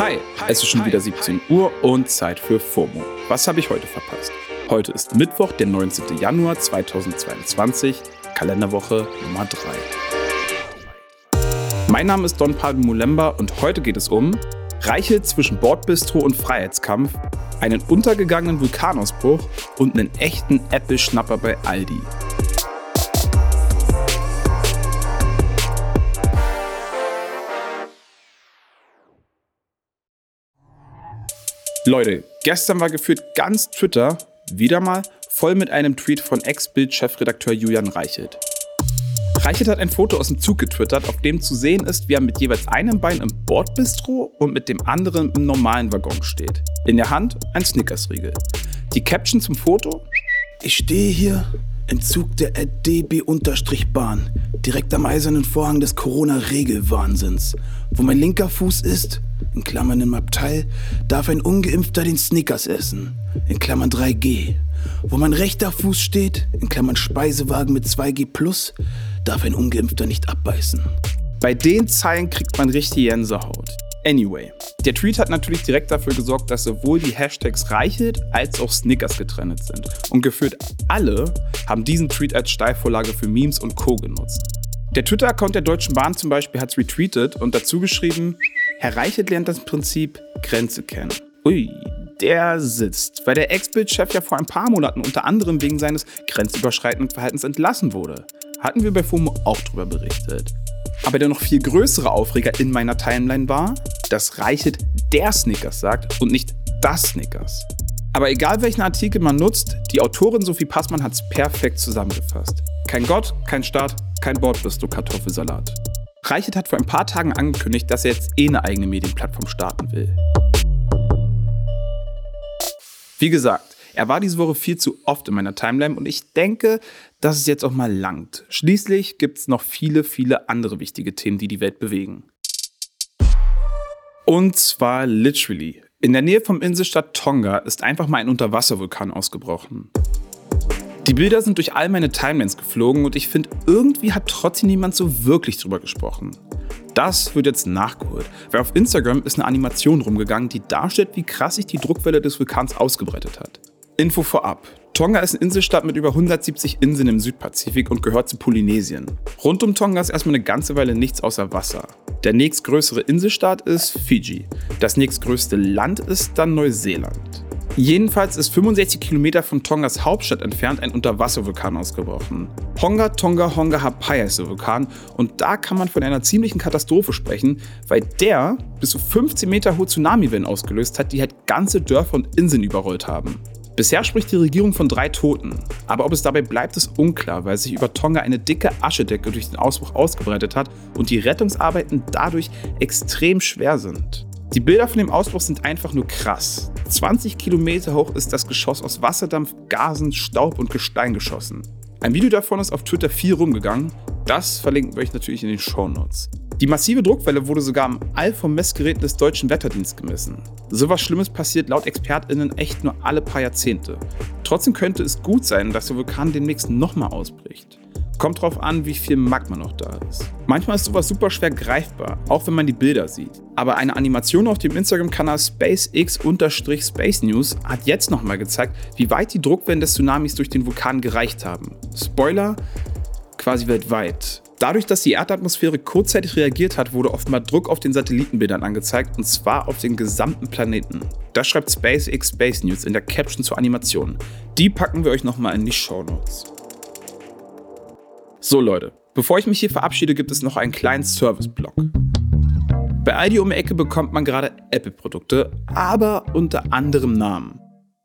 Hi, es ist schon wieder 17 Uhr und Zeit für FOMO. Was habe ich heute verpasst? Heute ist Mittwoch, der 19. Januar 2022, Kalenderwoche Nummer 3. Mein Name ist Don Pablo Mulemba und heute geht es um Reiche zwischen Bordbistro und Freiheitskampf, einen untergegangenen Vulkanausbruch und einen echten Apple-Schnapper bei Aldi. Leute, gestern war gefühlt ganz Twitter wieder mal voll mit einem Tweet von Ex-Bild-Chefredakteur Julian Reichelt. Reichelt hat ein Foto aus dem Zug getwittert, auf dem zu sehen ist, wie er mit jeweils einem Bein im Bordbistro und mit dem anderen im normalen Waggon steht. In der Hand ein Snickersriegel. Die Caption zum Foto? Ich stehe hier im Zug der DB-Bahn, direkt am eisernen Vorhang des Corona-Regelwahnsinns. Wo mein linker Fuß ist, in Klammern im Abteil, darf ein Ungeimpfter den Snickers essen, in Klammern 3G. Wo mein rechter Fuß steht, in Klammern Speisewagen mit 2G+, darf ein Ungeimpfter nicht abbeißen. Bei den Zeilen kriegt man richtig Gänsehaut. Anyway, der Tweet hat natürlich direkt dafür gesorgt, dass sowohl die Hashtags Reichelt als auch Snickers getrennt sind. Und gefühlt alle haben diesen Tweet als Steilvorlage für Memes und Co. genutzt. Der Twitter-Account der Deutschen Bahn zum Beispiel hat es retweetet und dazu geschrieben, Herr Reichelt lernt das Prinzip Grenze kennen. Ui, der sitzt, weil der Ex-Bild-Chef ja vor ein paar Monaten unter anderem wegen seines grenzüberschreitenden Verhaltens entlassen wurde. Hatten wir bei FOMO auch drüber berichtet. Aber der noch viel größere Aufreger in meiner Timeline war, dass Reichelt der Snickers sagt und nicht das Snickers. Aber egal welchen Artikel man nutzt, die Autorin Sophie Passmann hat es perfekt zusammengefasst. Kein Gott, kein Staat, kein Bordbistro Kartoffelsalat. Reichert hat vor ein paar Tagen angekündigt, dass er jetzt eh eine eigene Medienplattform starten will. Wie gesagt, er war diese Woche viel zu oft in meiner Timeline und ich denke, dass es jetzt auch mal langt. Schließlich gibt es noch viele, viele andere wichtige Themen, die die Welt bewegen. Und zwar literally. In der Nähe vom Inselstadt Tonga ist einfach mal ein Unterwasservulkan ausgebrochen. Die Bilder sind durch all meine Timelines geflogen und ich finde, irgendwie hat trotzdem niemand so wirklich drüber gesprochen. Das wird jetzt nachgeholt, weil auf Instagram ist eine Animation rumgegangen, die darstellt, wie krass sich die Druckwelle des Vulkans ausgebreitet hat. Info vorab. Tonga ist eine Inselstadt mit über 170 Inseln im Südpazifik und gehört zu Polynesien. Rund um Tonga ist erstmal eine ganze Weile nichts außer Wasser. Der nächstgrößere Inselstaat ist Fiji. Das nächstgrößte Land ist dann Neuseeland. Jedenfalls ist 65 Kilometer von Tongas Hauptstadt entfernt ein Unterwasservulkan ausgebrochen. Honga Tonga Honga Hapai heißt der Vulkan und da kann man von einer ziemlichen Katastrophe sprechen, weil der bis zu 15 Meter hohe Tsunamiwellen ausgelöst hat, die halt ganze Dörfer und Inseln überrollt haben. Bisher spricht die Regierung von drei Toten, aber ob es dabei bleibt, ist unklar, weil sich über Tonga eine dicke Aschedecke durch den Ausbruch ausgebreitet hat und die Rettungsarbeiten dadurch extrem schwer sind. Die Bilder von dem Ausbruch sind einfach nur krass. 20 Kilometer hoch ist das Geschoss aus Wasserdampf, Gasen, Staub und Gestein geschossen. Ein Video davon ist auf Twitter viel rumgegangen. Das verlinken wir euch natürlich in den Shownotes. Die massive Druckwelle wurde sogar am All vom Messgeräten des deutschen Wetterdienstes gemessen. So was Schlimmes passiert laut ExpertInnen echt nur alle paar Jahrzehnte. Trotzdem könnte es gut sein, dass der Vulkan demnächst nochmal ausbricht. Kommt drauf an, wie viel Magma noch da ist. Manchmal ist sowas super schwer greifbar, auch wenn man die Bilder sieht. Aber eine Animation auf dem Instagram-Kanal SpaceX-Space News hat jetzt nochmal gezeigt, wie weit die Druckwellen des Tsunamis durch den Vulkan gereicht haben. Spoiler, quasi weltweit. Dadurch, dass die Erdatmosphäre kurzzeitig reagiert hat, wurde offenbar Druck auf den Satellitenbildern angezeigt und zwar auf den gesamten Planeten. Das schreibt SpaceX Space News in der Caption zur Animation. Die packen wir euch nochmal in die Show Notes. So Leute, bevor ich mich hier verabschiede, gibt es noch einen kleinen Service-Block. Bei Aldi um die Ecke bekommt man gerade Apple-Produkte, aber unter anderem Namen.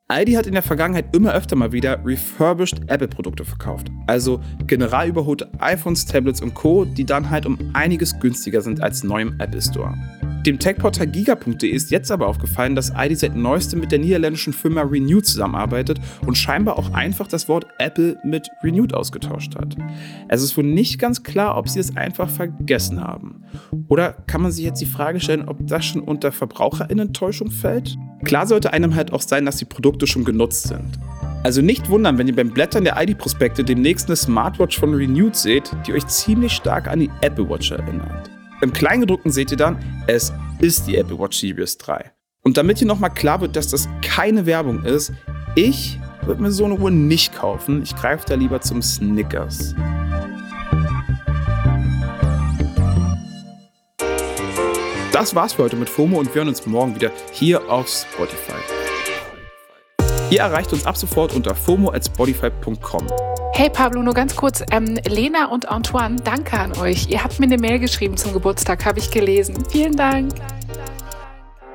Aldi hat in der Vergangenheit immer öfter mal wieder refurbished Apple-Produkte verkauft. Also general überholte iPhones, Tablets und Co., die dann halt um einiges günstiger sind als neu im Apple Store. Dem Tech-Portal giga.de ist jetzt aber aufgefallen, dass ID seit neuestem mit der niederländischen Firma Renewed zusammenarbeitet und scheinbar auch einfach das Wort Apple mit Renewed ausgetauscht hat. Es ist wohl nicht ganz klar, ob sie es einfach vergessen haben. Oder kann man sich jetzt die Frage stellen, ob das schon unter VerbraucherInnen-Täuschung fällt? Klar sollte einem halt auch sein, dass die Produkte schon genutzt sind. Also nicht wundern, wenn ihr beim Blättern der ID-Prospekte demnächst eine Smartwatch von Renewed seht, die euch ziemlich stark an die Apple Watch erinnert. Im Kleingedruckten seht ihr dann, es ist die Apple Watch Series 3. Und damit hier nochmal klar wird, dass das keine Werbung ist, ich würde mir so eine Uhr nicht kaufen. Ich greife da lieber zum Snickers. Das war's für heute mit FOMO und wir hören uns morgen wieder hier auf Spotify. Ihr erreicht uns ab sofort unter fomo.spotify.com. Hey Pablo, nur ganz kurz. Ähm, Lena und Antoine, danke an euch. Ihr habt mir eine Mail geschrieben zum Geburtstag, habe ich gelesen. Vielen Dank.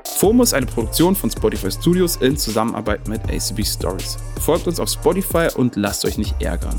FOMO ist eine Produktion von Spotify Studios in Zusammenarbeit mit ACB Stories. Folgt uns auf Spotify und lasst euch nicht ärgern.